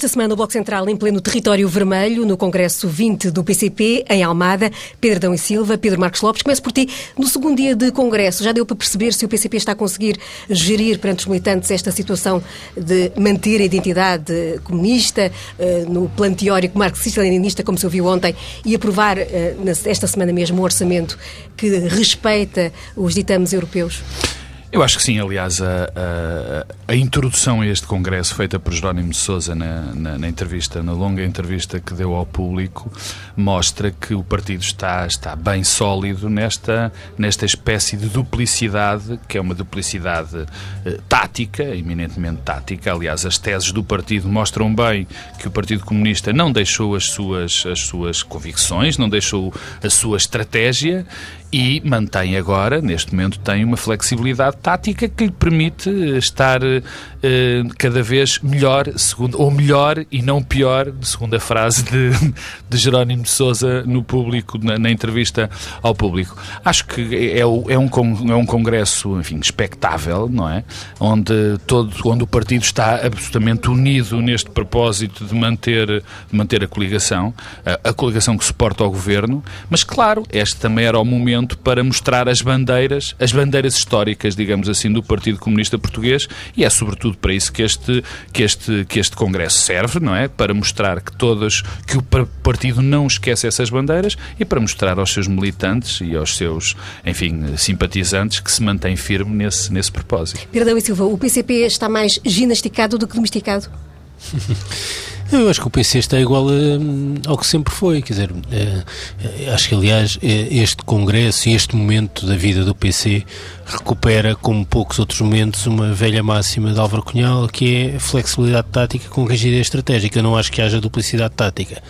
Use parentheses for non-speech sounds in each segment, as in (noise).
Esta semana, o Bloco Central em pleno território vermelho, no Congresso 20 do PCP, em Almada. Pedro Dão e Silva, Pedro Marcos Lopes. Começo por ti. No segundo dia de Congresso, já deu para perceber se o PCP está a conseguir gerir perante os militantes esta situação de manter a identidade comunista, eh, no plano teórico marxista-leninista, como se ouviu ontem, e aprovar eh, esta semana mesmo um orçamento que respeita os ditames europeus? Eu acho que sim, aliás, a, a, a, introdução a este Congresso feita por Jerónimo de Sousa na, na, na, entrevista, na longa entrevista que deu ao público, mostra que o partido está, está bem sólido nesta, nesta espécie de duplicidade, que é uma duplicidade eh, tática, eminentemente tática. Aliás, as teses do partido mostram bem que o Partido Comunista não deixou as suas, as suas convicções, não deixou a sua estratégia e mantém agora, neste momento, tem uma flexibilidade tática que lhe permite estar eh, cada vez melhor, segundo, ou melhor e não pior, segundo a frase de, (laughs) de Jerónimo de Sousa no público, na, na, entrevista ao público. Acho que é, é, um, é um congresso, enfim, expectável, não é? Onde, todo, onde o partido está absolutamente unido neste propósito de manter, manter a coligação, a, a coligação que suporta o governo, mas claro, este também era o momento momento para mostrar as bandeiras, as bandeiras históricas, digamos assim, do Partido Comunista Português e é sobretudo para isso que este, que este, que este Congresso serve, não é? Para mostrar que todas, que o partido não esquece essas bandeiras e para mostrar aos seus militantes e aos seus, enfim, simpatizantes que se mantém firme nesse, nesse propósito. Perdão e Silva, o PCP está mais ginasticado do que domesticado? (laughs) Eu acho que o PC está igual a, ao que sempre foi, quer dizer, é, acho que aliás este congresso e este momento da vida do PC recupera, como poucos outros momentos, uma velha máxima de Álvaro Cunhal, que é flexibilidade tática com rigidez estratégica. Não acho que haja duplicidade tática.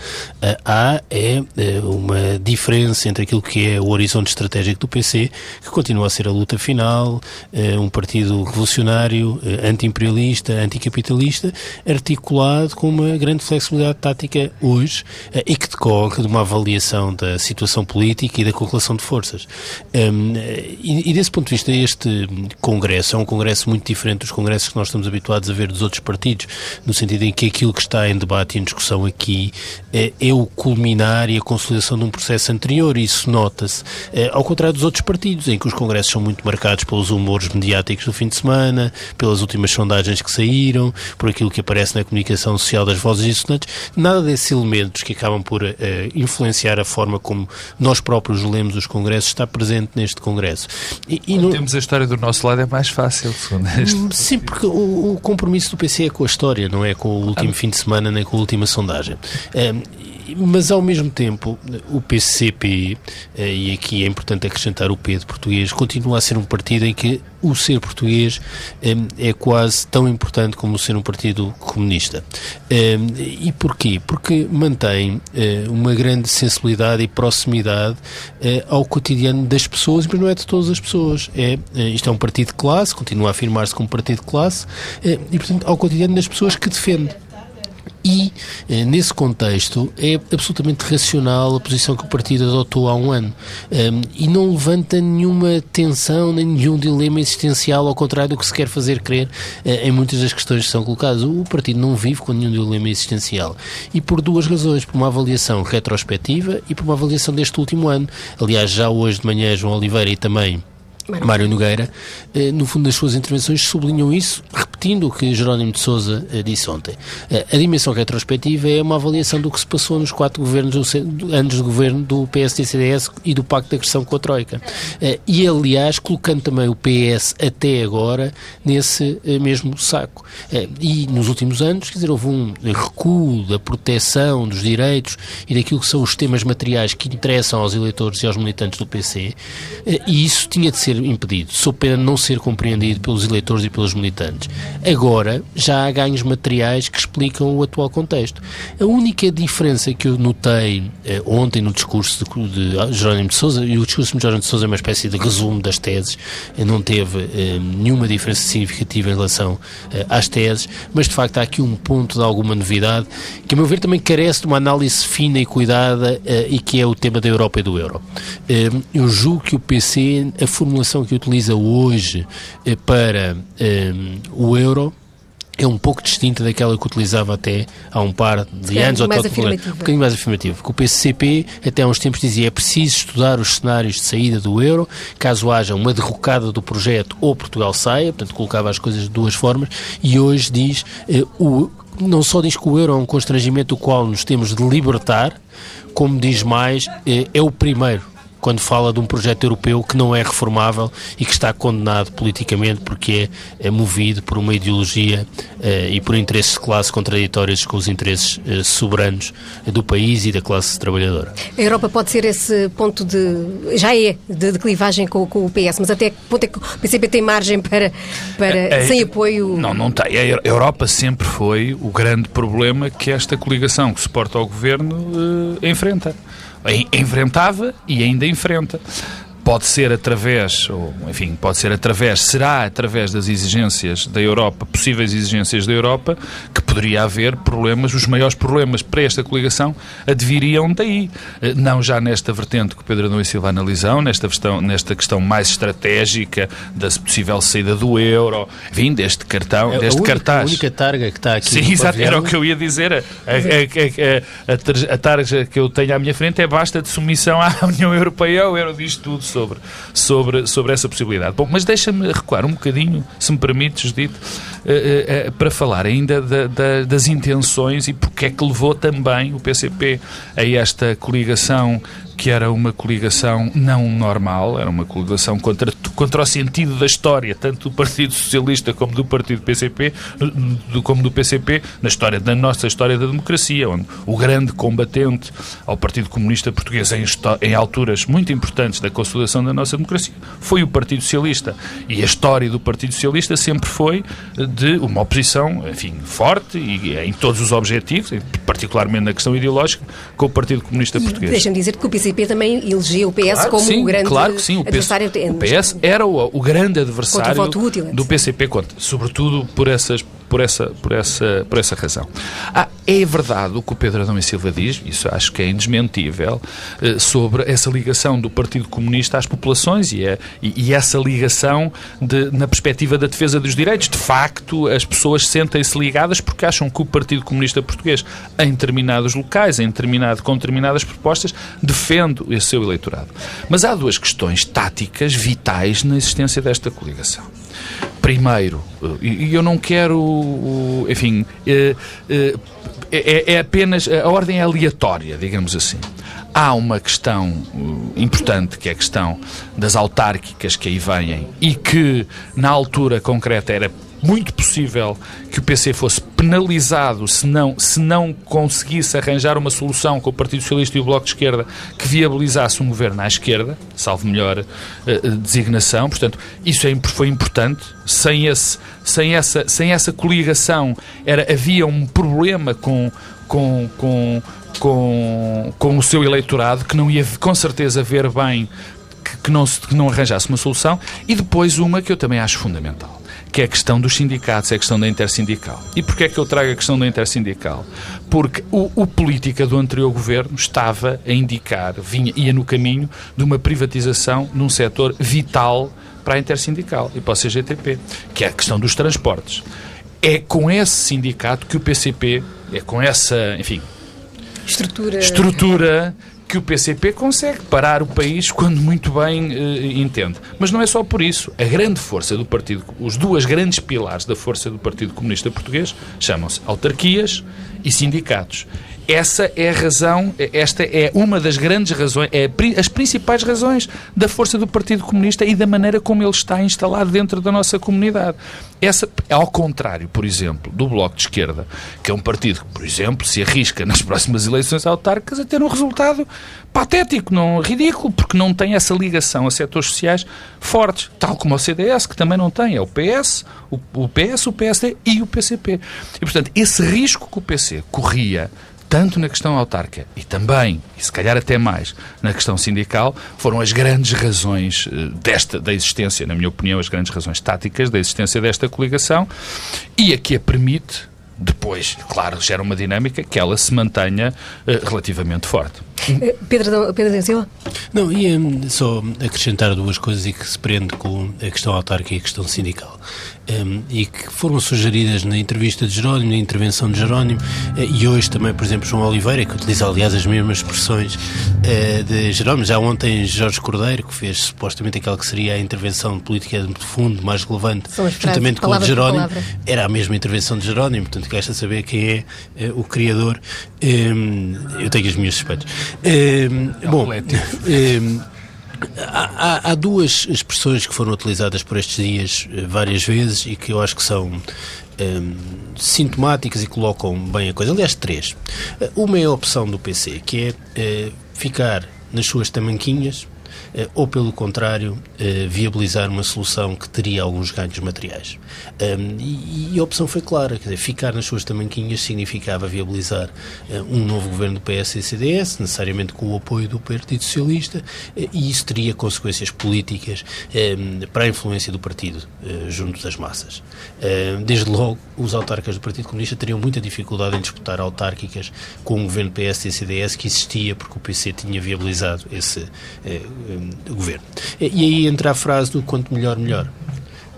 Há é, é uma diferença entre aquilo que é o horizonte estratégico do PC, que continua a ser a luta final, é, um partido revolucionário, é, anti-imperialista, anticapitalista, articulado com uma grande flexibilidade tática hoje e que decorre de uma avaliação da situação política e da correlação de forças. Hum, e, e desse ponto de vista, este Congresso. É um Congresso muito diferente dos congressos que nós estamos habituados a ver dos outros partidos, no sentido em que aquilo que está em debate e em discussão aqui é, é o culminar e a consolidação de um processo anterior, e isso nota-se, é, ao contrário dos outros partidos, em que os congressos são muito marcados pelos humores mediáticos do fim de semana, pelas últimas sondagens que saíram, por aquilo que aparece na comunicação social das vozes dissonantes, nada desses elementos que acabam por uh, influenciar a forma como nós próprios lemos os congressos está presente neste congresso. E, e no, temos a história do nosso lado é mais fácil, segundo este. Hum, sim, porque o, o, compromisso do PC é com a história, não é com o último ah. fim de semana nem com a última sondagem. Um, mas ao mesmo tempo o PCP, eh, e aqui é importante acrescentar o P de português, continua a ser um partido em que o ser português eh, é quase tão importante como ser um partido comunista. Eh, e porquê? Porque mantém uma grande sensibilidade e proximidade ao cotidiano das pessoas, mas não é de todas as pessoas. É, isto é um partido de classe, continua a afirmar-se como partido de classe, e portanto ao cotidiano das pessoas que defende. E, eh, nesse contexto, é absolutamente racional a posição que o partido adotou há um ano. Um, e não levanta nenhuma tensão, nem nenhum dilema existencial, ao contrário do que se quer fazer crer uh, em muitas das questões que são colocadas. O partido não vive com nenhum dilema existencial. E por duas razões. Por uma avaliação retrospectiva e por uma avaliação deste último ano. Aliás, já hoje de manhã, João Oliveira e também Mário Nogueira, eh, no fundo das suas intervenções sublinham isso, repetindo o que Jerónimo de Sousa eh, disse ontem. Eh, a dimensão retrospectiva é uma avaliação do que se passou nos quatro governos, anos de governo do PSD-CDS e do Pacto de Agressão com a Troika. E, aliás, colocando também o PS até agora nesse mesmo saco. E nos últimos anos, quer dizer, houve um recuo da proteção dos direitos e daquilo que são os temas materiais que interessam aos eleitores e aos militantes do PC, e isso tinha de ser impedido, sou pena não ser compreendido pelos eleitores e pelos militantes. Agora já há ganhos materiais que explicam o atual contexto. A única diferença que eu notei eh, ontem no discurso de, de Jerónimo de Sousa, e o discurso de Jerónimo de Sousa é uma espécie de resumo das teses, eh, não teve eh, nenhuma diferença significativa em relação eh, às teses, mas de facto há aqui um ponto de alguma novidade que, a meu ver, também carece de uma análise fina e cuidada eh, e que é o tema da Europa e do euro. Eh, eu julgo que o PC, a formulação que utiliza hoje para o euro é um pouco distinta daquela que utilizava até há um par de é, anos. Mais ou um bocadinho mais afirmativo. Porque o PCP até há uns tempos dizia é preciso estudar os cenários de saída do euro, caso haja uma derrocada do projeto ou Portugal saia, portanto colocava as coisas de duas formas, e hoje diz eh, o, não só diz que o euro é um constrangimento do qual nos temos de libertar, como diz mais, eh, é o primeiro quando fala de um projeto europeu que não é reformável e que está condenado politicamente porque é, é movido por uma ideologia eh, e por interesses de classe contraditórios com os interesses eh, soberanos do país e da classe trabalhadora. A Europa pode ser esse ponto de. já é, de, de clivagem com, com, o PS, mas até que ponto é que o PCP tem margem para. para é, é, sem apoio. Não, não tem. A Europa sempre foi o grande problema que esta coligação que suporta ao governo eh, enfrenta enfrentava e ainda enfrenta pode ser através, ou enfim, pode ser através, será através das exigências da Europa, possíveis exigências da Europa, que poderia haver problemas, os maiores problemas para esta coligação adviriam daí. Eh, não já nesta vertente que o Pedro Adão e Silva analisam, nesta questão, nesta questão mais estratégica da possível saída do euro, enfim, deste cartão, é deste a única, cartaz. A única targa que está aqui. Sim, exato, era o que eu ia dizer. A, a, a, a, tarja que eu tenho à minha frente é basta de submissão à (laughs) União Europeia, o euro diz tudo sobre, sobre, sobre essa possibilidade. Bom, mas deixa-me recuar um bocadinho, se me permites, dito, uh, uh, para falar ainda da, da, das intenções e porque é que levou também o PCP a esta coligação que era uma coligação não normal, era uma coligação contra, contra o sentido da história, tanto do Partido Socialista como do Partido PCP, do, como do PCP, na história da nossa história da democracia, onde o grande combatente ao Partido Comunista Português em, em alturas muito importantes da consolidação da nossa democracia foi o Partido Socialista. E a história do Partido Socialista sempre foi de uma oposição, enfim, forte e em todos os objetivos, particularmente na questão ideológica, com o Partido Comunista Português. Deixa-me dizer que o PCP PCP também elegeu o PS claro como sim, o grande claro que sim, o adversário. o PS era o, o grande adversário útil, do PCP, contra, sobretudo por essas por essa, por essa, por essa razão. Ah, é verdade o que o Pedro Adão e Silva diz, isso acho que é indesmentível, eh, sobre essa ligação do Partido Comunista às populações e, é, e, e essa ligação de, na perspectiva da defesa dos direitos. De facto, as pessoas sentem-se ligadas porque acham que o Partido Comunista Português, em determinados locais, em determinado, com determinadas propostas, defende esse seu eleitorado. Mas há duas questões táticas vitais na existência desta coligação. Primeiro, e eu não quero, enfim, é, é, é apenas, a ordem é aleatória, digamos assim. Há uma questão importante, que é a questão das autárquicas que aí vêm e que, na altura concreta, era muito possível que o PC fosse penalizado se não, se não conseguisse arranjar uma solução com o Partido Socialista e o Bloco de Esquerda que viabilizasse um governo à esquerda, salvo melhor uh, designação. Portanto, isso é, foi importante. Sem, esse, sem, essa, sem essa coligação era, havia um problema com, com, com, com, com o seu eleitorado que não ia com certeza ver bem que, que, não, que não arranjasse uma solução. E depois uma que eu também acho fundamental que é a questão dos sindicatos, é a questão da intersindical. E porquê é que eu trago a questão da intersindical? Porque o, o política do anterior governo estava a indicar, vinha, ia no caminho de uma privatização num setor vital para a intersindical e para o CGTP, que é a questão dos transportes. É com esse sindicato que o PCP, é com essa, enfim, estrutura, estrutura que o PCP consegue parar o país quando muito bem uh, entende. Mas não é só por isso. A grande força do Partido, os duas grandes pilares da força do Partido Comunista Português chamam-se autarquias e sindicatos. Essa é a razão, esta é uma das grandes razões, é as principais razões da força do Partido Comunista e da maneira como ele está instalado dentro da nossa comunidade. Essa, ao contrário, por exemplo, do Bloco de Esquerda, que é um partido que, por exemplo, se arrisca nas próximas eleições autárquicas a ter um resultado patético, não ridículo, porque não tem essa ligação a setores sociais fortes, tal como o CDS, que também não tem. É o PS, o, o PS, o PSD e o PCP. E, portanto, esse risco que o PC corria tanto na questão autárquica e também, e se calhar até mais, na questão sindical, foram as grandes razões eh, desta, da existência, na minha opinião, as grandes razões táticas da existência desta coligação e a que a permite, depois, claro, gera uma dinâmica que ela se mantenha uh, relativamente forte. Eh, Pedro, Pedro Silva? Não, ia só acrescentar duas coisas e que se prende com a questão autárquica e a questão sindical. um, e que foram sugeridas na entrevista de Jerónimo, na intervenção de Jerónimo, uh, e hoje também, por exemplo, João Oliveira, que utiliza aliás as mesmas expressões uh, de Jerónimo. Já ontem Jorge Cordeiro, que fez supostamente aquela que seria a intervenção política de fundo mais relevante, juntamente com o de Jerónimo, era a mesma intervenção de Jerónimo, portanto resta saber quem é uh, o criador. Um, eu tenho as minhas suspeitas. Um, é bom, um, Há, há, duas expressões que foram utilizadas por estes dias eh, várias vezes e que eu acho que são ehm, sintomáticas e colocam bem a coisa. Aliás, três. Eh, uma é a opção do PC, que é uh, ficar nas suas tamanquinhas eh, ou, pelo contrário, eh, viabilizar uma solução que teria alguns ganhos materiais. E a opção foi clara, quer dizer, ficar nas suas tamanquinhas significava viabilizar eh, um novo governo do PS e CDS, necessariamente com o apoio do Partido Socialista, e isso teria consequências políticas para a influência do partido junto das massas. Desde logo, os autarcas do Partido Comunista teriam muita dificuldade em disputar autárquicas com um governo PS e CDS que existia porque o PC tinha viabilizado esse governo. E aí entra a frase do quanto melhor, melhor.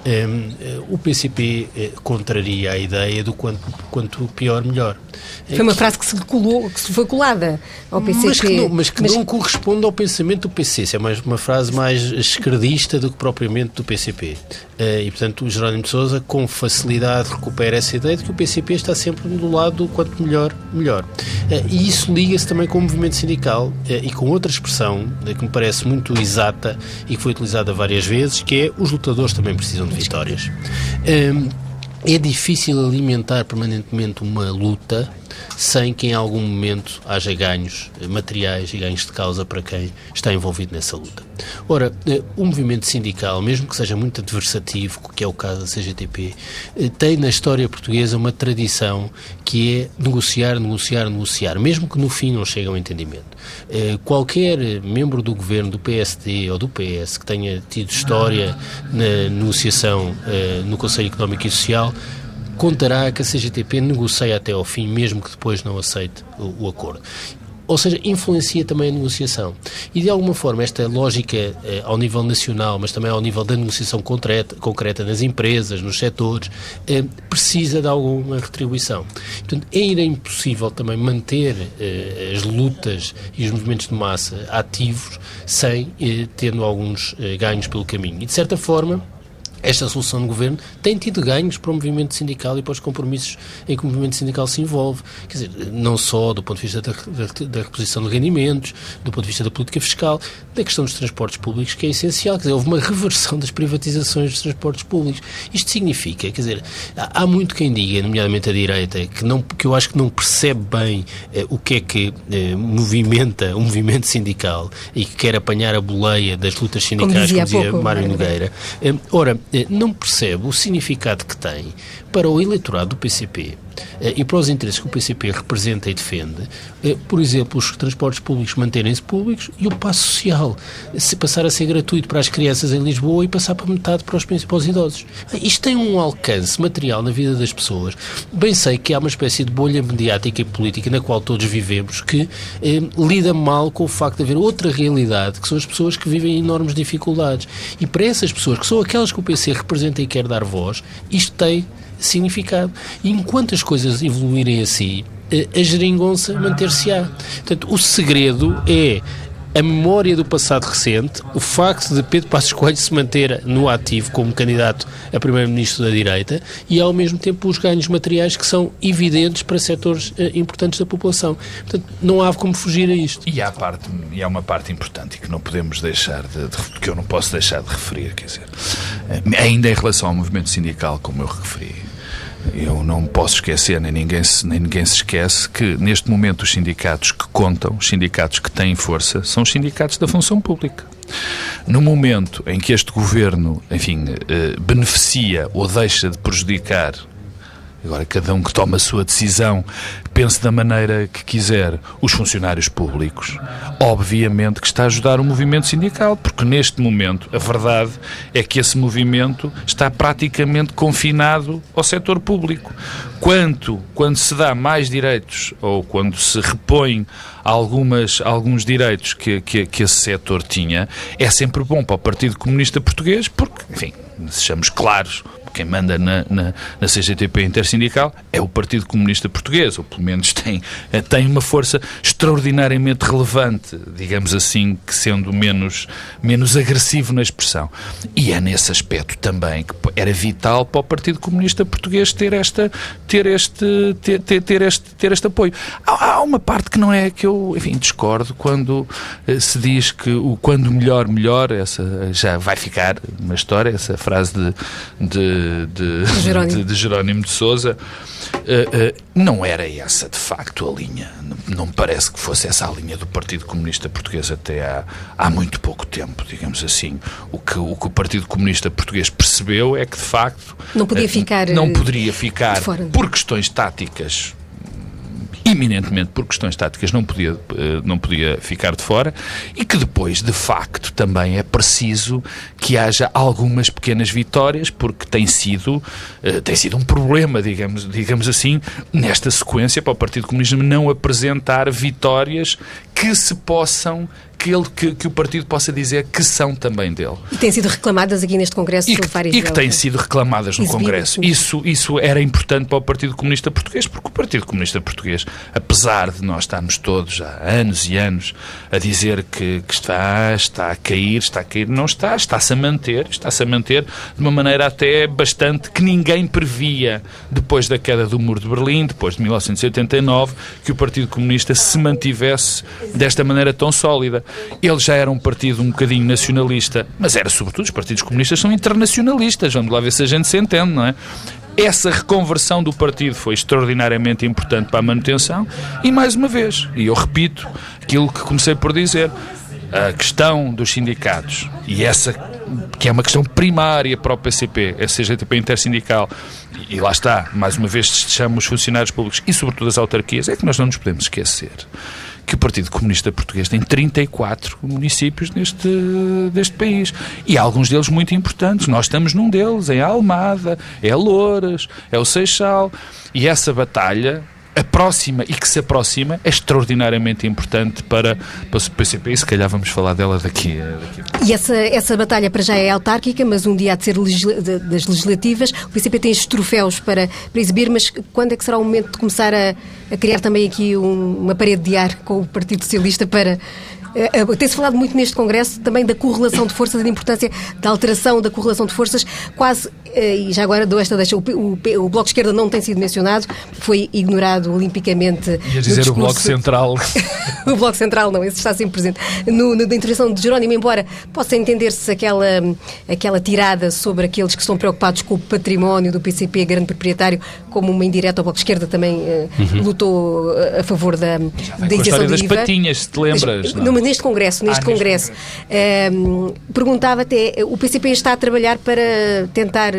Um, o PCP eh, contraria a ideia do quanto, quanto pior, melhor. Foi uma frase que se, colou, que se foi colada ao PCP. Mas que não, mas que mas... não corresponde ao pensamento do PC. Isso é mais uma frase mais esquerdista do que propriamente do PCP. Uh, e, portanto, o Jerónimo de Sousa, com facilidade, recupera essa ideia de que o PCP está sempre do lado do quanto melhor, melhor. Uh, e isso liga-se também com o movimento sindical uh, e com outra expressão que me parece muito exata e que foi utilizada várias vezes, que é os lutadores também precisam de vitórias. É difícil alimentar permanentemente uma luta sem que em algum momento haja ganhos materiais e ganhos de causa para quem está envolvido nessa luta. Ora, eh, o movimento sindical, mesmo que seja muito adversativo, que é o caso da CGTP, eh, tem na história portuguesa uma tradição que é negociar, negociar, negociar, mesmo que no fim não chegue ao entendimento. Eh, qualquer membro do governo, do PSD ou do PS, que tenha tido história na negociação no Conselho Económico e Social, contará que a CGTP negocia até ao fim, mesmo que depois não aceite o, o acordo. Ou seja, influencia também a negociação. E, de alguma forma, esta lógica eh, ao nível nacional, mas também ao nível da negociação concreta, concreta nas empresas, nos setores, eh, precisa de alguma retribuição. Portanto, era impossível também manter eh, as lutas e os movimentos de massa ativos sem eh, tendo alguns eh, ganhos pelo caminho. E, de certa forma, esta solução de governo tem tido ganhos para o movimento sindical e para os compromissos em que o movimento sindical se envolve. Quer dizer, não só do ponto de vista da, da, da, reposição de rendimentos, do ponto de vista da política fiscal, da questão dos transportes públicos, que é essencial. Quer dizer, houve uma reversão das privatizações dos transportes públicos. Isto significa, quer dizer, há, há muito quem diga, nomeadamente a direita, que, não, que eu acho que não percebe bem eh, o que é que eh, movimenta o movimento sindical e que quer apanhar a boleia das lutas sindicais, como dizia, como dizia pouco, Mário Nogueira. Eh, ora, não percebe o significado que tem para o eleitorado do PCP eh, e para os interesses que o PCP representa e defende, eh, por exemplo, os transportes públicos manterem-se públicos e o passo social se passar a ser gratuito para as crianças em Lisboa e passar para metade para os, os idosos. Isto tem um alcance material na vida das pessoas. Bem sei que há uma espécie de bolha mediática e política na qual todos vivemos que eh, lida mal com o facto de haver outra realidade, que são as pessoas que vivem enormes dificuldades. E para essas pessoas, que são aquelas que o PC representa e quer dar voz, isto tem significado. E enquanto as coisas evoluírem assim, a geringonça manter-se-á. Portanto, o segredo é a memória do passado recente, o facto de Pedro Passos Coelho se manter no ativo como candidato a primeiro-ministro da direita e, ao mesmo tempo, os ganhos materiais que são evidentes para setores eh, importantes da população. Portanto, não há como fugir a isto. E há, parte, e há uma parte importante que não podemos deixar de, de, que eu não posso deixar de referir, quer dizer, eh, ainda em relação ao movimento sindical, como eu referi, eu não posso esquecer, nem ninguém, se, nem ninguém se esquece, que neste momento os sindicatos que contam, os sindicatos que têm força, são os sindicatos da função pública. No momento em que este governo, enfim, eh, beneficia ou deixa de prejudicar Agora, cada um que toma a sua decisão pense da maneira que quiser. Os funcionários públicos, obviamente que está a ajudar o movimento sindical, porque neste momento a verdade é que esse movimento está praticamente confinado ao setor público. Quanto, quando se dá mais direitos ou quando se repõe algumas, alguns direitos que, que, que esse setor tinha, é sempre bom para o Partido Comunista Português, porque, enfim, sejamos claros, quem manda na, na, na CGTP intersindical é o Partido Comunista Português, ou pelo menos tem, tem uma força extraordinariamente relevante, digamos assim, que sendo menos, menos agressivo na expressão. E é nesse aspecto também que era vital para o Partido Comunista Português ter, esta, ter, este, ter, ter, ter este, ter este apoio. Há, uma parte que não é que eu, enfim, discordo quando eh, se diz que o quando melhor, melhor, essa já vai ficar uma história, essa frase de, de, de, Jerónimo. de, de Jerónimo de Souza. Uh, uh, não era essa, de facto, a linha. Não, não me parece que fosse essa a linha do Partido Comunista Português até há, há muito pouco tempo, digamos assim. O que, o que o Partido Comunista Português percebeu é que, de facto... Não podia ficar... Não poderia ficar, por questões táticas, eminentemente por questões táticas não podia, eh, não podia ficar de fora e que depois, de facto, também é preciso que haja algumas pequenas vitórias, porque tem sido, eh, tem sido um problema, digamos, digamos assim, nesta sequência para o Partido Comunista não apresentar vitórias que se possam que, ele, que, que, o partido possa dizer que são também dele. E têm sido reclamadas aqui neste Congresso e que, várias E que têm sido reclamadas no Congresso. Isso, isso era importante para o Partido Comunista Português, porque o Partido Comunista Português, apesar de nós estarmos todos há anos e anos a dizer que, que está, está a cair, está a cair, não está, está-se a manter, está-se a manter de uma maneira até bastante que ninguém previa depois da queda do Muro de Berlim, depois de 1989, que o Partido Comunista se mantivesse desta maneira tão sólida. Ele já era um partido um bocadinho nacionalista, mas era sobretudo, os partidos comunistas são internacionalistas, vamos lá ver se a gente se entende, não é? Essa reconversão do partido foi extraordinariamente importante para a manutenção e, mais uma vez, e eu repito aquilo que comecei por dizer, a questão dos sindicatos e essa que é uma questão primária para o PCP, a CGTP intersindical, e lá está, mais uma vez chamo os funcionários públicos e sobretudo as autarquias, é que nós não nos podemos esquecer que o Partido Comunista Português tem 34 municípios neste, deste país. E alguns deles muito importantes. Nós estamos num deles, em Almada, é Louras, é o Seixal. E essa batalha a próxima e que se aproxima é extraordinariamente importante para, para o PCP e se calhar vamos falar dela daqui, daqui. E essa, essa batalha para já é autárquica, mas um dia há de ser legisla das legislativas. O PCP tem estes troféus para, para exibir, mas quando é que será o momento de começar a, a criar também aqui um, uma parede de ar com o Partido Socialista para eh, tem-se falado muito neste Congresso também da correlação de forças e da importância da alteração da correlação de forças, quase, eh, e já agora dou esta deixa, o, o, o, Bloco de Esquerda não tem sido mencionado, foi ignorado olimpicamente. Ia dizer o Bloco Central. (laughs) o Bloco Central não, esse está sempre presente. No, na intervenção de Jerónimo, embora possa entender-se aquela, aquela tirada sobre aqueles que estão preocupados com o património do PCP, grande proprietário, como uma indireta, o Bloco de Esquerda também uhum. lutou a favor da, da isenção das IVA. patinhas, se te lembras? Não? Neste Congresso, neste ah, Congresso. Congresso. perguntava até, o PCP está a trabalhar para tentar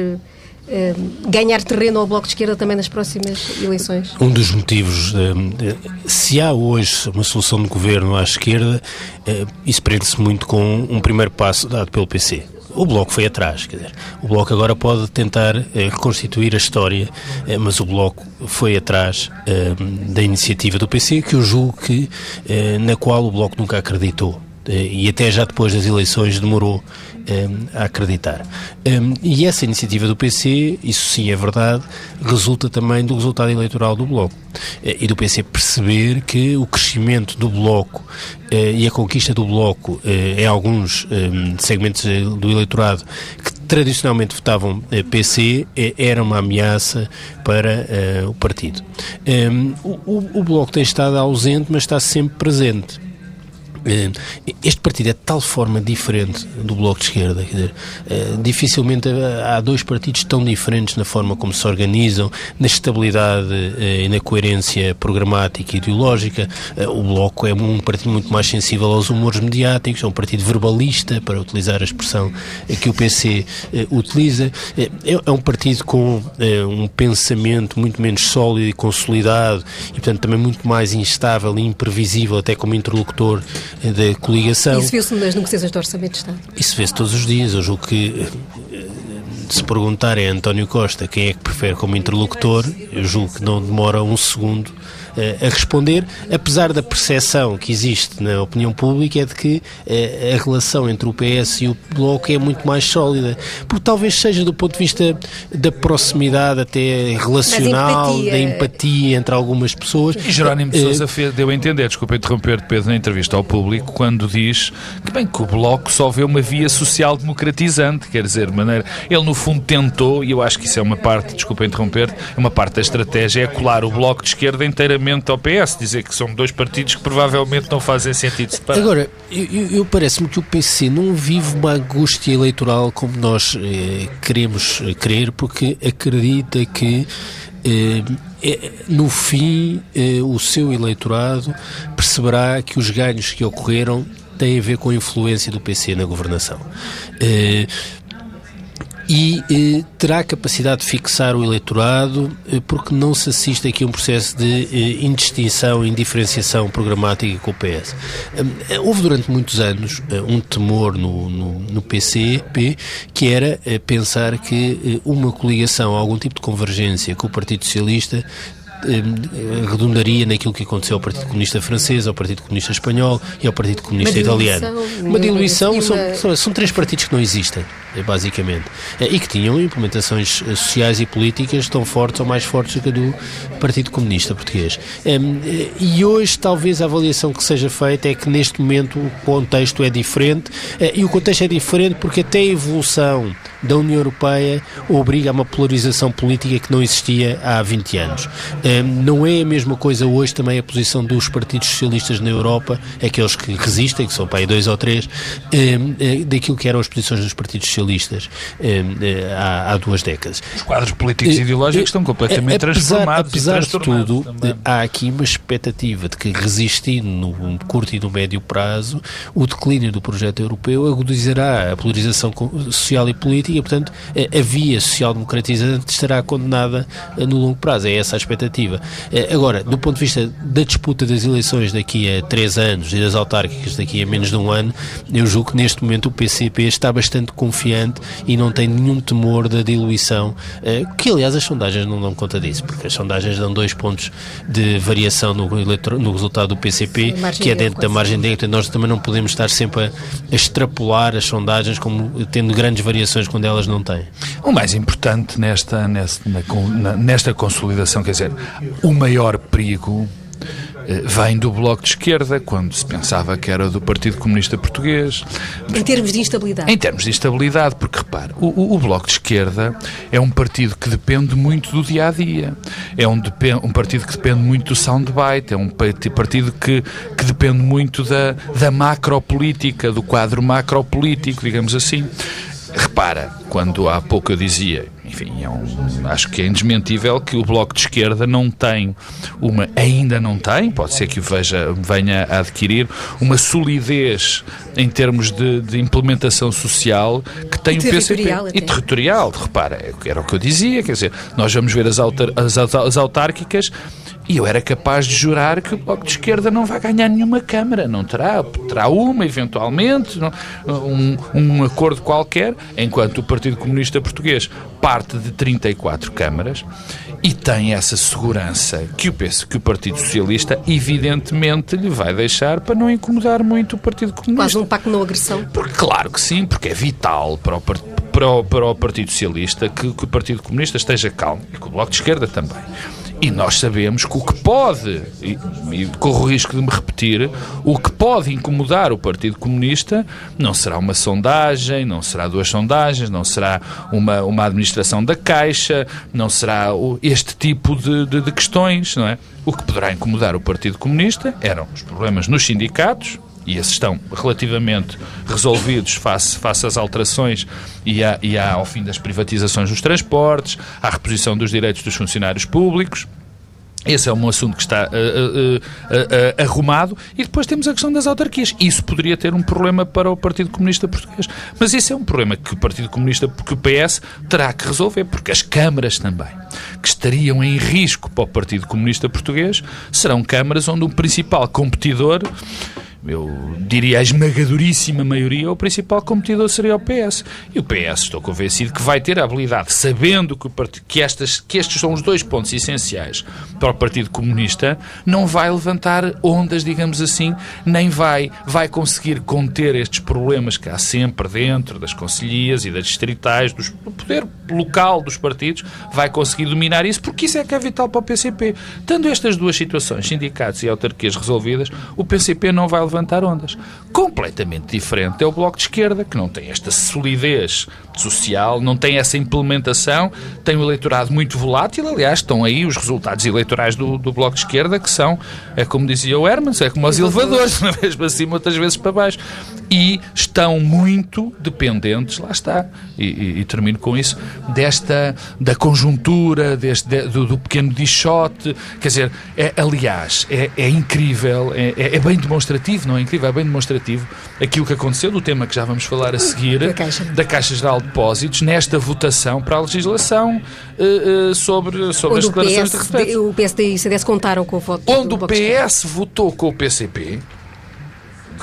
ganhar terreno ao Bloco de Esquerda também nas próximas eleições? Um dos motivos, se há hoje uma solução de governo à esquerda, isso prende-se muito com um primeiro passo dado pelo PC. O Bloco foi atrás, quer dizer, o Bloco agora pode tentar eh, reconstituir a história, eh, mas o Bloco foi atrás eh, da iniciativa do PC, que eu julgo que, na qual o Bloco nunca acreditou. Eh, e até já depois das eleições demorou um, a acreditar. Um, e essa iniciativa do PC, isso sim é verdade, resulta também do resultado eleitoral do Bloco. E do PC perceber que o crescimento do Bloco e a conquista do Bloco em alguns segmentos do eleitorado que tradicionalmente votavam PC era uma ameaça para o partido. O Bloco tem estado ausente, mas está sempre presente. Eh, este partido é de tal forma diferente do Bloco de Esquerda, quer dizer, eh, dificilmente há dois partidos tão diferentes na forma como se organizam, na estabilidade eh, e na coerência programática e ideológica. O Bloco é um partido muito mais sensível aos humores mediáticos, é um partido verbalista, para utilizar a expressão que o PC utiliza. É, é um partido com um pensamento muito menos sólido e consolidado e, portanto, também muito mais instável e imprevisível, até como interlocutor da coligação. Isso vê-se nas negociações do Orçamento de Estado? Isso vê-se todos os dias. Eu julgo que eh, se perguntarem a António Costa quem é que prefere como interlocutor, eu julgo que não demora um segundo a responder, apesar da percepção que existe na opinião pública é de que a relação entre o PS e o Bloco é muito mais sólida, porque talvez seja do ponto de vista da proximidade até relacional, empatia. da empatia entre algumas pessoas. E Jerónimo de Sousa deu a entender, desculpa interromper Pedro, na entrevista ao público, quando diz que bem que o Bloco só vê uma via social democratizante, quer dizer, maneira, ele no fundo tentou, e eu acho que isso é uma parte, desculpa interromper, é uma parte da estratégia, é colar o Bloco de Esquerda inteiramente ao PS, dizer que são dois partidos que provavelmente não fazem sentido separar. Agora, eu, eu parece-me que o PC não vive uma angústia eleitoral como nós eh, queremos crer, porque acredita que eh, é, no fim, eh, o seu eleitorado perceberá que os ganhos que ocorreram têm a ver com a influência do PC na governação. E eh, terá capacidade de fixar o eleitorado eh, porque não se assiste aqui a um processo de eh, indistinção, indiferenciação programática com o PS. Eh, houve durante muitos anos eh, um temor no, no, no PCP que era eh, pensar que uma coligação, algum tipo de convergência com o Partido Socialista redundaria naquilo que aconteceu ao Partido Comunista Francês, ao Partido Comunista Espanhol e ao Partido Comunista uma Italiano. Uma diluição, são, são, são, três partidos que não existem, basicamente, eh, e que tinham implementações sociais e políticas tão fortes ou mais fortes do que a do Partido Comunista Português. E hoje, talvez, a avaliação que seja feita é que neste momento o contexto é diferente, e o contexto é diferente porque até a evolução da União Europeia obriga a uma polarização política que não existia há 20 anos. Não é a mesma coisa hoje também a posição dos partidos socialistas na Europa, aqueles que resistem, que são para aí dois ou três, eh, daquilo que eram as posições dos partidos socialistas eh, há, há duas décadas. Os quadros políticos e eh, ideológicos estão completamente apesar, transformados. Apesar de tudo, também. há aqui uma expectativa de que, resistindo no curto e no médio prazo, o declínio do projeto europeu agudizará a polarização social e política, e, portanto, a via social-democratizante estará condenada no longo prazo. É essa a expectativa. Eh, agora, do ponto de vista da disputa das eleições daqui a três anos e das autárquicas daqui a menos de um ano, eu julgo que neste momento o PCP está bastante confiante e não tem nenhum temor da diluição, eh, que aliás as sondagens não dão conta disso, porque as sondagens dão dois pontos de variação no, no resultado do PCP, que é dentro da margem de nós também não podemos estar sempre a, a extrapolar as sondagens como tendo grandes variações quando elas não têm. O mais importante nesta, nesta, nesta consolidação, quer dizer, o maior perigo vem do Bloco de Esquerda, quando se pensava que era do Partido Comunista Português. Em termos de instabilidade? Em termos de instabilidade, porque repare, o, o, o Bloco de Esquerda é um partido que depende muito do dia a dia, é um, um partido que depende muito do soundbite, é um partido que, que depende muito da, da macropolítica, do quadro macropolítico, digamos assim. Repara, quando há pouco eu dizia, enfim, é um, acho que é indesmentível que o Bloco de Esquerda não tem uma, ainda não tem, pode ser que veja, venha a adquirir, uma solidez em termos de, de implementação social que tem e o PCP. Até. E territorial, repara, era o que eu dizia, quer dizer, nós vamos ver as, autar, as, as autárquicas e eu era capaz de jurar que o Bloco de Esquerda não vai ganhar nenhuma Câmara, não terá, terá uma, eventualmente, um, um acordo qualquer, enquanto o Partido Comunista Português parte de 34 câmaras e tem essa segurança que o, que o Partido Socialista, evidentemente, lhe vai deixar para não incomodar muito o Partido Comunista. Quase um pacto de não agressão. Porque, claro que sim, porque é vital para o, para o, para o Partido Socialista que, que o Partido Comunista esteja calmo e que o Bloco de Esquerda também. E nós sabemos que o que pode, e, e corro o risco de me repetir, o que pode incomodar o Partido Comunista não será uma sondagem, não será duas sondagens, não será uma, uma administração da Caixa, não será este tipo de, de, de questões, não é? O que poderá incomodar o Partido Comunista eram os problemas nos sindicatos, e esses estão relativamente resolvidos face, face às alterações e, a, e ao fim das privatizações dos transportes, à reposição dos direitos dos funcionários públicos. Esse é um assunto que está uh, uh, uh, arrumado. E depois temos a questão das autarquias. Isso poderia ter um problema para o Partido Comunista Português. Mas esse é um problema que o Partido Comunista, que o PS, terá que resolver, porque as câmaras também, que estariam em risco para o Partido Comunista Português, serão câmaras onde o principal competidor eu diria a esmagadoríssima maioria, o principal competidor seria o PS. E o PS, estou convencido que vai ter a habilidade, sabendo que, que, estas, que estes são os dois pontos essenciais para o Partido Comunista, não vai levantar ondas, digamos assim, nem vai, vai conseguir conter estes problemas que há sempre dentro das conselhias e das distritais, dos, do poder local dos partidos, vai conseguir dominar isso, porque isso é que é vital para o PCP. Tendo estas duas situações, sindicatos e autarquias resolvidas, o PCP não vai levantar ondas. Completamente diferente é o Bloco de Esquerda, que não tem esta solidez social, não tem essa implementação, tem um eleitorado muito volátil. Aliás, estão aí os resultados eleitorais do, do Bloco de Esquerda, que são, é como dizia o Hermans, é como os elevadores, uma vez para cima, outras vezes para baixo. E estão muito dependentes, lá está, e, e, e termino com isso, desta, da conjuntura, deste, de, do, do, pequeno dichote. Quer dizer, é, aliás, é, é incrível, é, é, é bem demonstrativo, não é incrível? É bem demonstrativo aquilo que aconteceu, do tema que já vamos falar a seguir, da Caixa, da Caixa Geral de Depósitos, nesta votação para a legislação uh, uh, sobre, sobre as declarações PS, de respeito. O PSD e o CDS contaram com o voto Onde o PS votou com o PCP,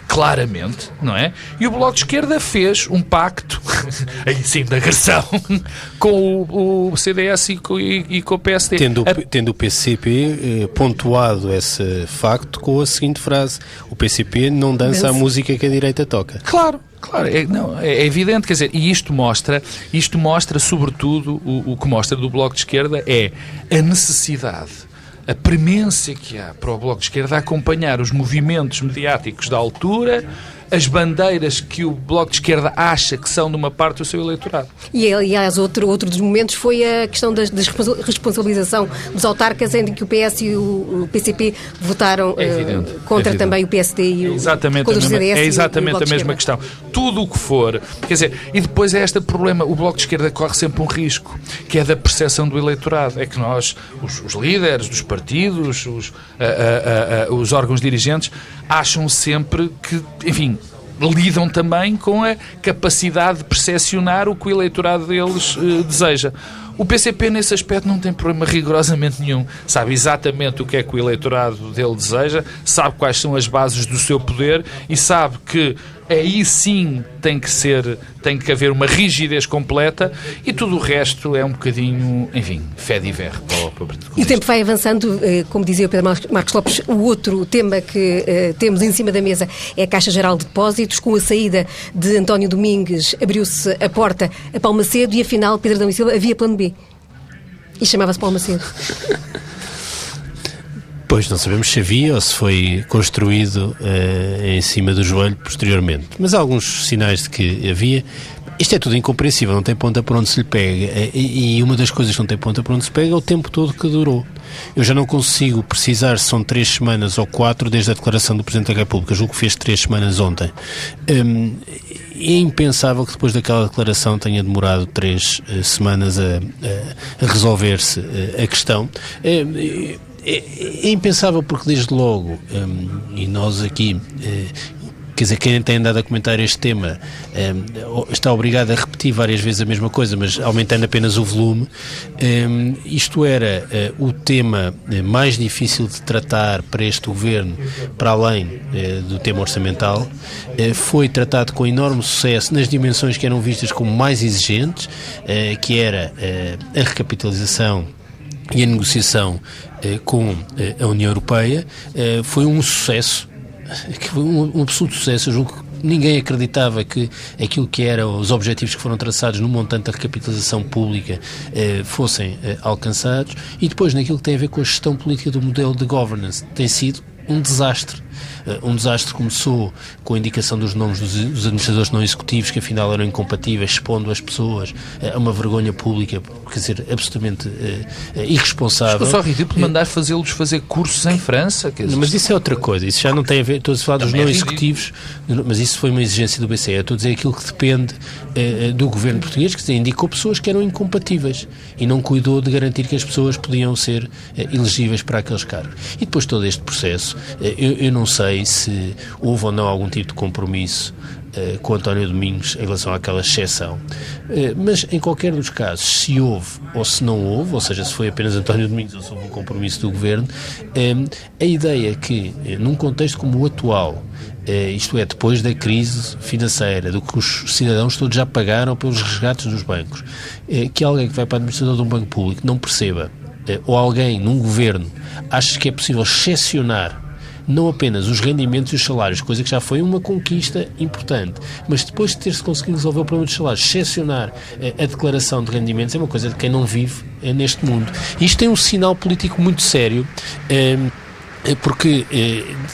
claramente, não é? E o Bloco de Esquerda fez um pacto, (laughs) aí sim, de agressão, (laughs) com o, o CDS e com, e, e com o PSD. Tendo, a... tendo o PCP eh, pontuado esse facto com a seguinte frase: o PCP não dança a música que a direita toca. Claro. Claro, é, não, é evidente, quer dizer, e isto mostra, isto mostra sobretudo, o, o que mostra do Bloco de Esquerda é a necessidade a premência que há para o Bloco de Esquerda acompanhar os movimentos mediáticos da altura as bandeiras que o Bloco de Esquerda acha que são de uma parte do seu eleitorado. E, aliás, outro, outro dos momentos foi a questão da responsabilização dos autarcas, em que o PS e o, PCP votaram é evidente, uh, contra é também o PSD e o, é exatamente a mesma, É exatamente a mesma questão. Tudo o que for. Quer dizer, e depois é este problema. O Bloco de Esquerda corre sempre um risco, que é da percepção do eleitorado. É que nós, os, os líderes dos partidos, os, a, a, a, os órgãos dirigentes, acham sempre que, enfim, lidam também com a capacidade de percepcionar o que o eleitorado deles uh, deseja. O PCP, nesse aspecto, não tem problema rigorosamente nenhum. Sabe exatamente o que é que o eleitorado dele deseja, sabe quais são as bases do seu poder e sabe que aí sim tem que ser, tem que haver uma rigidez completa e tudo o resto é um bocadinho, enfim, fé de ver. E o tempo vai avançando, eh, como dizia o Pedro Marcos Lopes, o outro tema que uh, temos em cima da mesa é a Caixa Geral de Depósitos. Com a saída de António Domingues, abriu-se a porta a Palmacedo e afinal, Pedro Dão e Silva, havia plano B. E chamava-se Palmacedo. (laughs) Pois, não sabemos se havia ou se foi construído uh, em cima do joelho posteriormente. Mas há alguns sinais de que havia. Isto é tudo incompreensível, não tem ponta por onde se lhe pega. Eh, e uma das coisas que não tem ponta por onde se pega é o tempo todo que durou. Eu já não consigo precisar se são três semanas ou quatro desde a declaração do Presidente da República. Julgo que fez três semanas ontem. Um, é impensável que depois daquela declaração tenha demorado três uh, semanas a, resolver-se a questão. Uh, é, é, impensável porque desde logo, um, e nós aqui, uh, quer dizer, quem tem andado a comentar este tema um, está obrigado a repetir várias vezes a mesma coisa, mas aumentando apenas o volume. Um, isto era uh, o tema eh, mais difícil de tratar para este governo, para além uh, do tema orçamental. Uh, foi tratado com enorme sucesso nas dimensões que eram vistas como mais exigentes, que era a recapitalização e a negociação com eh, a União Europeia eh, foi um sucesso, (laughs) foi um, absoluto sucesso. Eu julgo que ninguém acreditava que aquilo que eram os objetivos que foram traçados no montante da recapitalização pública eh, fossem eh, alcançados e depois naquilo que tem a ver com a gestão política do modelo de governance tem sido um desastre eh, um desastre começou com a indicação dos nomes dos, administradores não executivos, que afinal eram incompatíveis, expondo as pessoas a uma vergonha pública, quer dizer, absolutamente uh, irresponsável. Ficou só ridículo mandar fazê-los fazer cursos em França. Dizer, mas isso é outra coisa, isso já não tem a ver, estou a falar dos não é executivos, mas isso foi uma exigência do BCE. Eu estou a dizer aquilo que depende uh, do governo português, que indicou pessoas que eram incompatíveis e não cuidou de garantir que as pessoas podiam ser uh, elegíveis para aqueles cargos. E depois todo este processo, eu, eu não sei se houve ou não algum tipo de compromisso uh, com António Domingos em relação àquela exceção. Uh, mas, em qualquer dos casos, se houve ou se não houve, ou seja, se foi apenas António Domingos ou se houve um compromisso do Governo, a ideia é que, num contexto como o atual, isto é, depois da crise financeira, do que os cidadãos todos já pagaram pelos resgates dos bancos, que alguém que vai para a administração de um banco público não perceba, ou alguém num governo acha que é possível excepcionar não apenas os rendimentos e os salários, coisa que já foi uma conquista importante, mas depois de ter-se conseguido resolver o problema dos salários, excepcionar eh, a declaração de rendimentos é uma coisa de quem não vive eh, neste mundo. Isto tem um sinal político muito sério. Eh, porque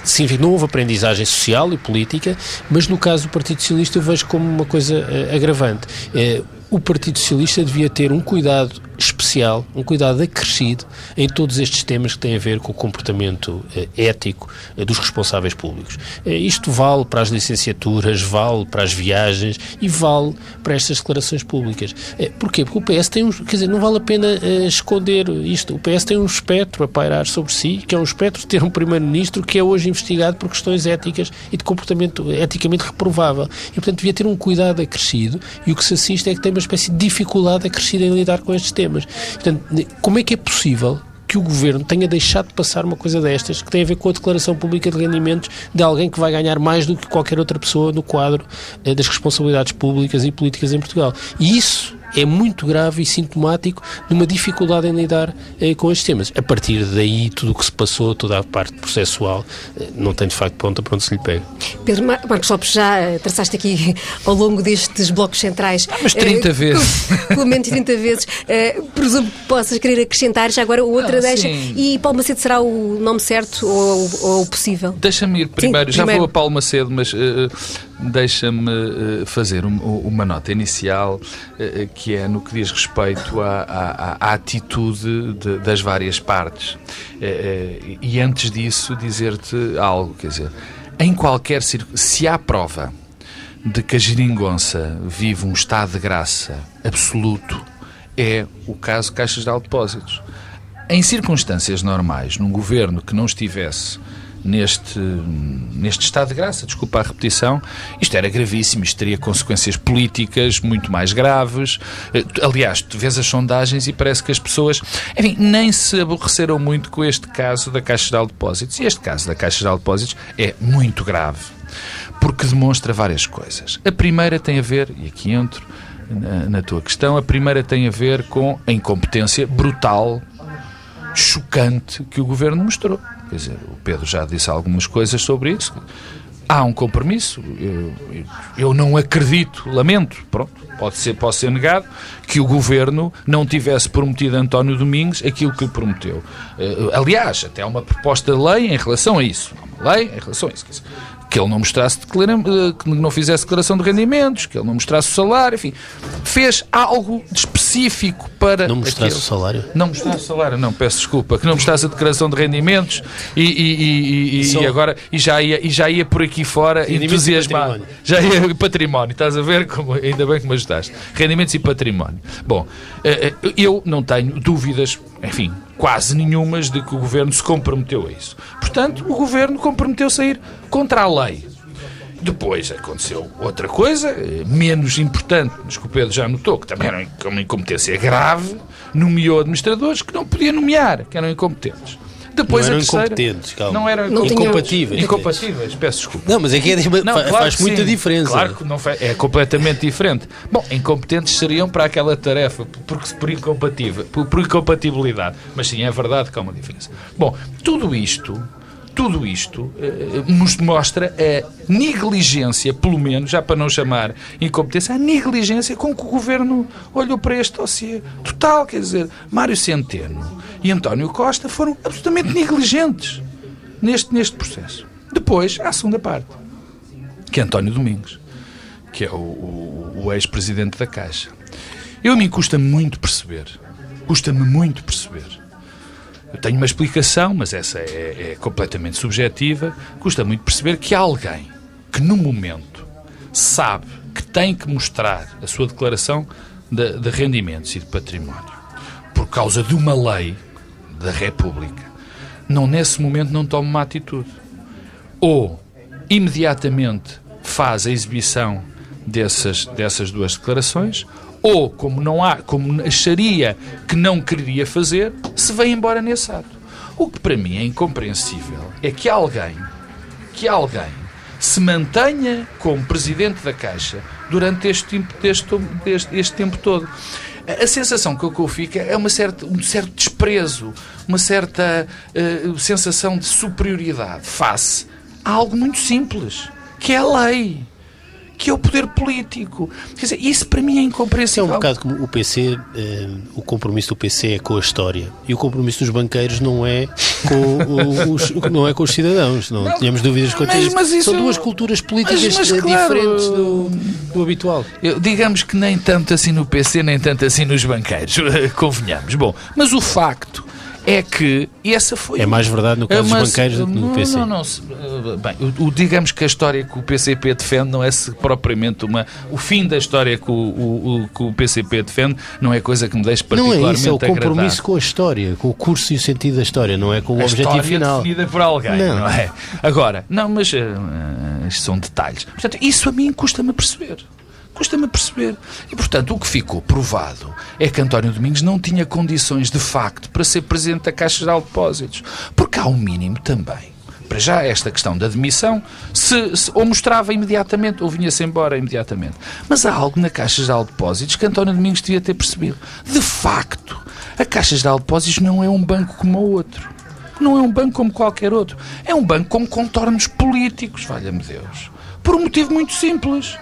sim, não houve aprendizagem social e política, mas no caso do Partido Socialista eu vejo como uma coisa agravante. O Partido Socialista devia ter um cuidado especial, um cuidado acrescido em todos estes temas que têm a ver com o comportamento eh, ético eh, dos responsáveis públicos. Eh, isto vale para as licenciaturas, vale para as viagens e vale para estas declarações públicas. Porquê? Porque o PS tem um, quer dizer, não vale a pena esconder isto. O PS tem um espectro a pairar sobre si, que é um espectro de ter um primeiro-ministro que é hoje investigado por questões éticas e de comportamento eticamente reprovável. E, portanto, devia ter um cuidado acrescido e o que se assiste é que tem uma espécie de dificuldade acrescida em lidar com estes temas. Portanto, como é que é possível que o governo tenha deixado de passar uma coisa destas, que tem a ver com a declaração pública de rendimentos de alguém que vai ganhar mais do que qualquer outra pessoa no quadro eh, das responsabilidades públicas e políticas em Portugal. E isso é muito grave e sintomático de uma dificuldade em lidar eh, com estes temas. A partir daí, tudo o que se passou, toda a parte processual, eh, não tem de facto ponta para onde se lhe pega. Pedro Mar Marcos Lopes, já eh, traçaste aqui ao longo destes blocos centrais. Ah, mas 30 eh, vezes. (laughs) Pelo menos 30 vezes. Eh, presumo que possas querer acrescentar já agora outra ah, deixa. Sim. E Paulo Macedo será o nome certo ou, ou o possível? Deixa-me ir primeiro. Sim, já primeiro. vou a Paulo Macedo, mas uh, deixa-me uh, fazer um, uma nota inicial uh, que é no que diz respeito à, à, à atitude de, das várias partes. e antes disso, dizer-te algo, quer dizer, em qualquer se há prova de que a geringonça vive um estado de graça absoluto, é o caso Caixas de Depósitos. Em circunstâncias normais, num governo que não estivesse neste, neste estado de graça, desculpa a repetição, isto era gravíssimo, isto teria consequências políticas muito mais graves. Eh, aliás, tu vês as sondagens e parece que as pessoas, enfim, nem se aborreceram muito com este caso da Caixa de Depósitos. E este caso da Caixa de Depósitos é muito grave, porque demonstra várias coisas. A primeira tem a ver, e aqui entro na, na tua questão, a primeira tem a ver com a incompetência brutal chocante que o governo mostrou. Quer dizer, o Pedro já disse algumas coisas sobre isso. Há um compromisso. Eu, eu não acredito, lamento, pronto, pode ser, pode ser negado, que o governo não tivesse prometido a António Domingos aquilo que prometeu. Eh, aliás, até há uma proposta de lei em relação a isso. Há uma lei em relação a isso que ele não mostrasse eh, que não fizesse declaração de rendimentos, que ele não mostrasse o salário, enfim, fez algo de específico para não mostrasse aquilo. o salário. Não mostrasse o salário, não, peço desculpa, que não mostrasse a declaração de rendimentos e, e, e, e agora e já ia e já ia por aqui fora entusiasmado. Já ia (laughs) património, estás a ver como ainda bem que me ajudaste. Rendimentos e património. Bom, eh, eh, eu não tenho dúvidas, enfim, quase nenhumas de que o governo se comprometeu a isso. Portanto, o governo comprometeu-se a ir contra a lei. Depois aconteceu outra coisa, eh, menos importante, mas que o Pedro já notou, que também era uma incompetência grave, nomeou administradores que não podia nomear, que eram incompetentes. Depois não eram terceira, incompetentes, calma. Não eram não incompatíveis. Incompatíveis, peço desculpa. Não, mas é que é, não, faz, claro faz muita sim. diferença. Claro que não faz, é completamente diferente. Bom, incompetentes seriam para aquela tarefa, porque por, incompatível, por, por incompatibilidade. Mas sim, é verdade que há uma diferença. Bom, tudo isto tudo isto eh, nos mostra a negligência, pelo menos, já para não chamar incompetência, a negligência com que o governo olhou para este dossiê. Total, quer dizer, Mário Centeno e António Costa foram absolutamente negligentes neste, neste processo. Depois, a segunda parte, que é António Domingos, que é o, o, o ex-presidente da Caixa. Eu a mim custa muito perceber, custa-me muito perceber eu tenho uma explicação, mas essa é, é completamente subjetiva. Custa muito perceber que alguém que, no momento, sabe que tem que mostrar a sua declaração de, de rendimentos e de património por causa de uma lei da República, não nesse momento não toma uma atitude. Ou imediatamente faz a exibição dessas, dessas duas declarações, ou, como não há, como acharia que não quereria fazer, se vem embora nesse ato. O que para mim é incompreensível é que alguém, que alguém se mantenha como presidente da Caixa durante este tempo, este, este, tempo todo. A sensação que eu fico é uma certa, um certo desprezo, uma certa uh, sensação de superioridade face a algo muito simples, que é a lei que é o poder político. Quer dizer, isso para mim é incompreensível. É um bocado como o PC, eh, o compromisso do PC é com a história e o compromisso dos banqueiros não é com os, não é com os cidadãos. Não, não tínhamos dúvidas quanto a isso. isso. São duas culturas políticas mas, mas, claro, diferentes do, do habitual. Eu, digamos que nem tanto assim no PC, nem tanto assim nos banqueiros, (laughs) convenhamos. Bom, mas o facto é que essa foi. É mais verdade no caso dos banqueiros do que no PC. Não, não, não. Bem, o, o, digamos que a história que o PCP defende não é propriamente uma. O fim da história que o, o, que o PCP defende não é coisa que me deixe particularmente Não é isso, é o compromisso agradado. com a história, com o curso e o sentido da história, não é com o a objetivo final. definida por alguém, não, não é? Agora, não, mas uh, isto são detalhes. Portanto, isso a mim custa-me perceber. Custa-me a perceber. E, portanto, o que ficou provado é que António Domingos não tinha condições de facto para ser presidente da Caixa Geral de Depósitos. Porque há um mínimo também. Para já, esta questão da demissão, se, se, ou mostrava imediatamente ou vinha-se embora imediatamente. Mas há algo na Caixa Geral de Depósitos que António Domingos devia ter percebido. De facto, a Caixa Geral de Depósitos não é um banco como o outro. Não é um banco como qualquer outro. É um banco com contornos políticos, valha-me Deus. Por um motivo muito simples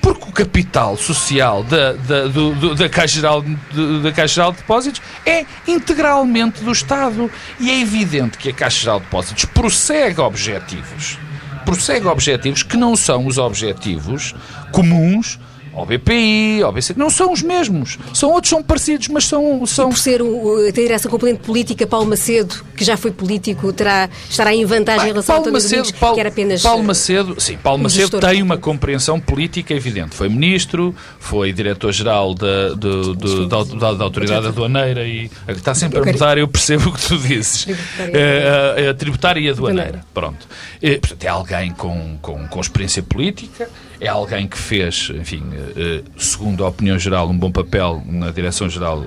porque o capital social da, da, do, do, da, Caixa Geral, de, da Caixa Geral de Depósitos é integralmente do Estado. E é evidente que a Caixa Geral de Depósitos prossegue objetivos. Prossegue objetivos que não são os objetivos comuns ao BPI, ao BC, não são os mesmos. São outros, são parecidos, mas são. são... E por ser o, ter essa componente política, Paulo Macedo, que já foi político, terá, estará em vantagem em relação Paulo a Macedo, Domingos, Paulo, que era apenas. Paulo Macedo, sim, Paulo Macedo tem uma compreensão política evidente. Foi ministro, foi diretor-geral da, do, do, da, da, da, Autoridade Aduaneira e está sempre a mudar, eu percebo o que tu dizes. Tributária, a, a tributária e aduaneira. Pronto. É, portanto, é alguém com, com, com experiência política é alguém que fez, enfim, eh, segundo a opinião geral, um bom papel na Direção-Geral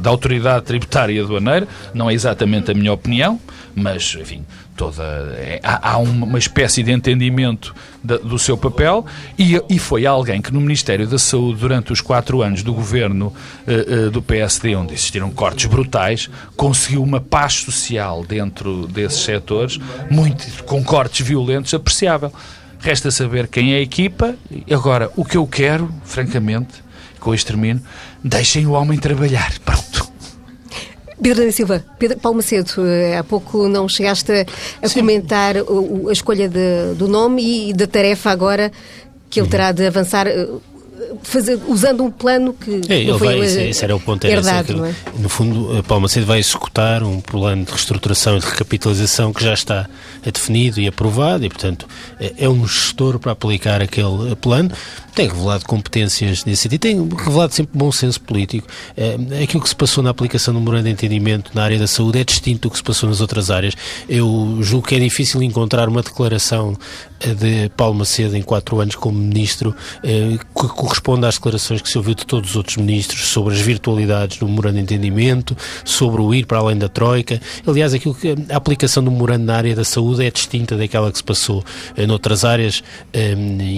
da Autoridade Tributária Aduaneira. Não é exatamente a minha opinião, mas, enfim, toda é, há, há, uma espécie de entendimento do seu papel e, e, foi alguém que no Ministério da Saúde, durante os quatro anos do governo do PSD, onde existiram cortes brutais, conseguiu uma paz social dentro desses setores, muito, com cortes violentos, apreciável. Resta saber quem é a equipa. Agora, o que eu quero, francamente, com este termino, deixem o homem trabalhar. Pronto. Pedro da Silva, Pedro Paulo Macedo, eh, há pouco não chegaste a comentar a escolha de, do nome e da tarefa agora que ele terá de avançar eh, fazer, usando um plano que é, ele vai, esse, esse era o ponto, era herdado, esse, é? No fundo, Paulo Macedo vai executar um plano de reestruturação e de recapitalização que já está definido e aprovado e, portanto, é, é um gestor para aplicar aquele plano tem revelado competências nesse sentido, tem revelado sempre bom senso político. É, aquilo que se passou na aplicação do memorando de entendimento na área da saúde é distinto do que se passou nas outras áreas. Eu julgo que é difícil encontrar uma declaração eh, de Paulo Macedo em quatro anos como ministro eh, que corresponda às declarações que se ouviu de todos os outros ministros sobre as virtualidades do memorando de entendimento, sobre o ir para além da Troika. Aliás, aquilo que a aplicação do memorando na área da saúde é distinta daquela que se passou eh, noutras áreas.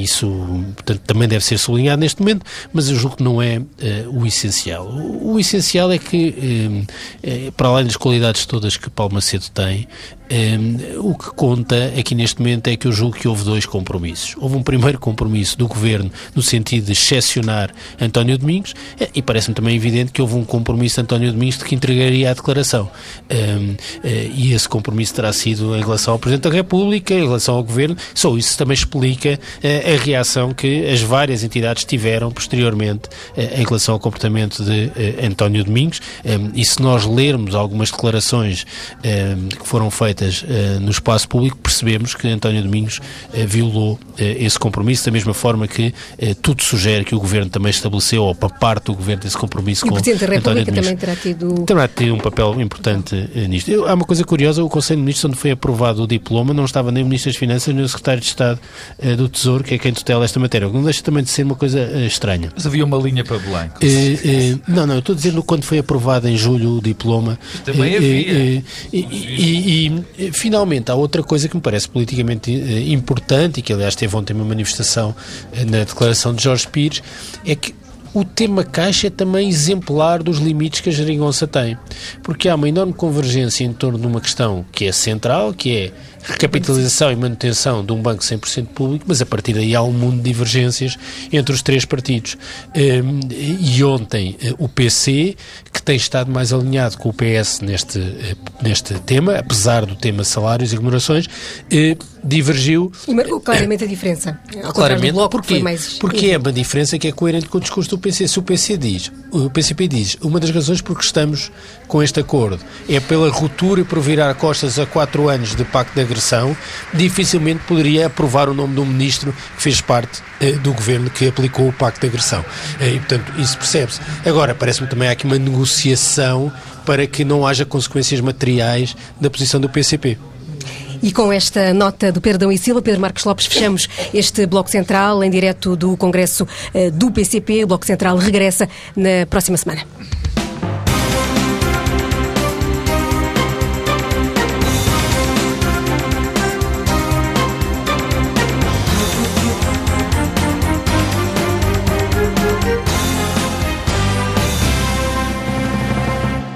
Isso, portanto, também deve ser sublinhado neste momento, mas eu julgo que não é uh, o essencial. O, o, essencial é que, para além das qualidades todas que Paulo Macedo tem, um, o que conta aqui neste momento é que eu julgo que houve dois compromissos. Houve um primeiro compromisso do Governo no sentido de excepcionar António Domingos eh, e parece-me também evidente que houve um compromisso de António Domingos de que entregaria a declaração. Eh, e esse compromisso terá sido em relação ao Presidente da República, em relação ao Governo. Só isso também explica uh, a reação que as várias entidades tiveram posteriormente em relação ao comportamento de António Domingos. E se nós lermos algumas declarações que foram feitas no espaço público, percebemos que António Domingos violou esse compromisso, da mesma forma que tudo sugere sugere que o Governo também estabeleceu, ou para parte do Governo, esse compromisso e com o Presidente da República António também terá tido... Terá tido um papel importante eh, nisto. Eu, há uma coisa curiosa, o Conselho de Ministros, onde foi aprovado o diploma, não estava nem o Ministro das Finanças, nem o Secretário de Estado eh, do Tesouro, que é quem tutela esta matéria, o que não deixa também de ser uma coisa eh, estranha. Mas havia uma linha para Blanco. não, não, eu estou dizendo quando foi aprovado em julho o diploma. Também havia. E, e, e, finalmente, há outra coisa que me parece politicamente importante, e que aliás teve ontem uma manifestação na declaração de Jorge Pires, é que o tema Caixa é também exemplar dos limites que a geringonça tem, porque há uma enorme convergência em torno de uma questão que é central, que é recapitalização e manutenção de um banco 100% público, mas a partir daí há um mundo de divergências entre os três partidos. Hum, e ontem eh, o PC, que tem estado mais alinhado com o PS neste, eh, neste tema, apesar do tema salários e remunerações, eh, divergiu. E marcou claramente a diferença. claramente, bloco, porque, mais... porque é uma diferença que é coerente com o discurso do PC. Se o PC diz, o PCP diz, uma das razões por que estamos com este acordo é pela ruptura e por virar costas a quatro anos de pacto de dificilmente poderia aprovar o nome de um ministro que fez parte eh, do governo que aplicou o pacto de agressão. Eh, e, portanto, isso percebe-se. Agora, parece-me também há aqui uma negociação para que não haja consequências materiais da posição do PCP. E com esta nota do Perdão e Silva, Pedro Marcos Lopes, fechamos este Bloco Central em direto do Congresso eh, do PCP. O Bloco Central regressa na próxima semana.